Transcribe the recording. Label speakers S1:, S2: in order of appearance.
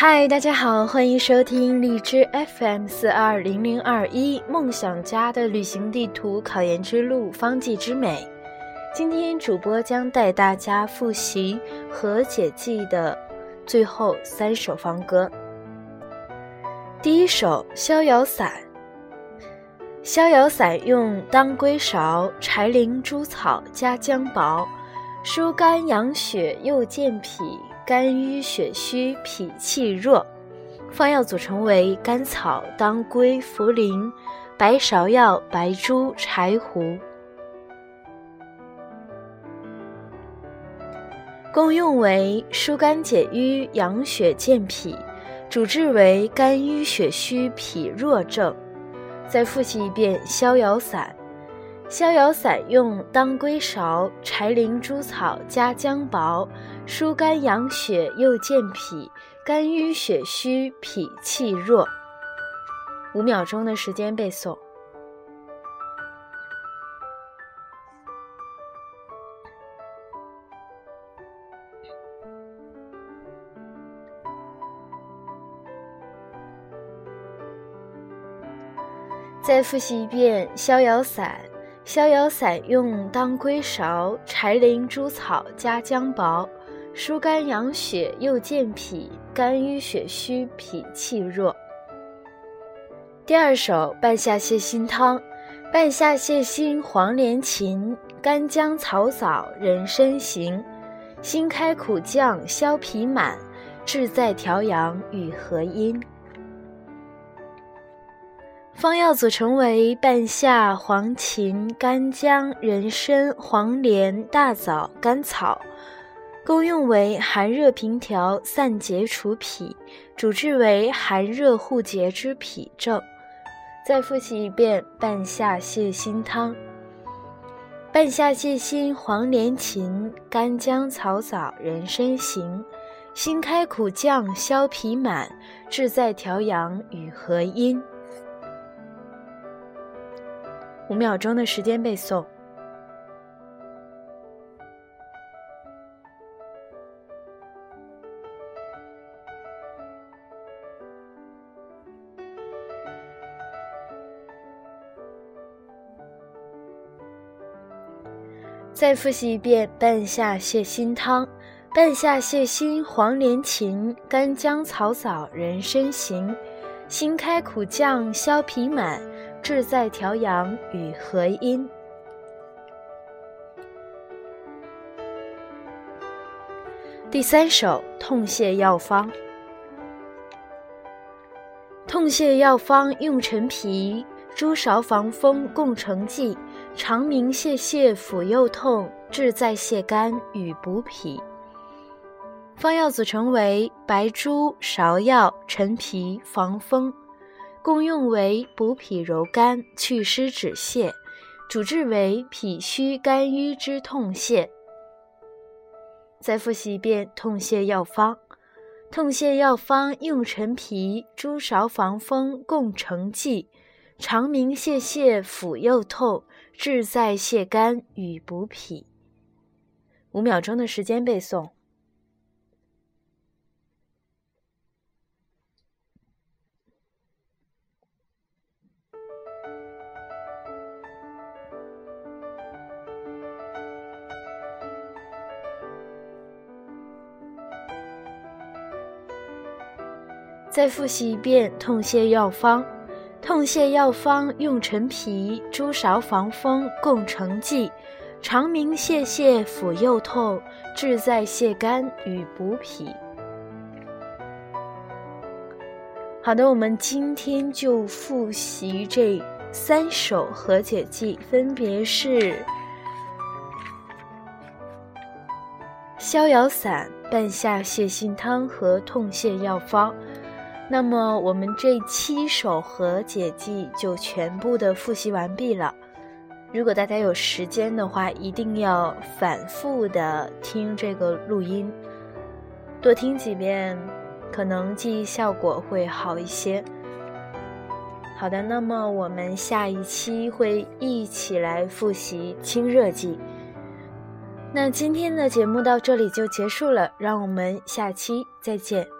S1: 嗨，大家好，欢迎收听荔枝 FM 四二零零二一梦想家的旅行地图考研之路方剂之美。今天主播将带大家复习和解记的最后三首方歌。第一首《逍遥散》。逍遥散用当归芍、柴苓、猪草加姜薄，疏肝养血，又健脾。肝郁血虚，脾气弱。方药组成为甘草、当归、茯苓、白芍药、白术、柴胡。功用为疏肝解郁、养血健脾，主治为肝郁血虚、脾弱症。再复习一遍逍遥散。逍遥散用当归芍、柴苓、猪草加姜薄，疏肝养血又健脾，肝郁血虚，脾气弱。五秒钟的时间背诵。再复习一遍逍遥散。逍遥散用当归芍、柴苓、猪草加姜薄，疏肝养血又健脾，肝郁血虚，脾气弱。第二首半夏泻心汤，半夏泻心、黄连、芩、干姜、草枣、人参行，辛开苦降，消脾满，志在调阳与和阴。方药组成为半夏、黄芩、干姜、人参、黄连、大枣、甘草，功用为寒热平调、散结除痞，主治为寒热互结之痞症。再复习一遍半夏泻心汤。半夏泻心，黄连、芩、干姜、草枣、人参行，辛开苦降，消脾满，志在调阳与和阴。五秒钟的时间背诵。再复习一遍半夏泻心汤。半夏泻心，黄连、芩、干姜、草枣、人参行，辛开苦降，消脾满。志在调阳与和阴。第三首痛泻药方。痛泻药方用陈皮、猪芍、防风共成剂，长鸣泻泻，腹右痛，志在泻肝与补脾。方药组成为白术、芍药、陈皮、防风。功用为补脾柔肝、祛湿止泻，主治为脾虚肝郁之痛泻。再复习一遍痛泻药方。痛泻药方用陈皮、猪芍、防风共成剂，长鸣泄泻，腹右痛，志在泻肝与补脾。五秒钟的时间背诵。再复习一遍痛泻药方。痛泻药方用陈皮、猪芍、防风共成剂，长鸣泄泻，腹右痛，志在泻肝与补脾。好的，我们今天就复习这三首和解剂，分别是逍遥散、半夏泻心汤和痛泻药方。那么我们这七首和解剂就全部的复习完毕了。如果大家有时间的话，一定要反复的听这个录音，多听几遍，可能记忆效果会好一些。好的，那么我们下一期会一起来复习清热剂。那今天的节目到这里就结束了，让我们下期再见。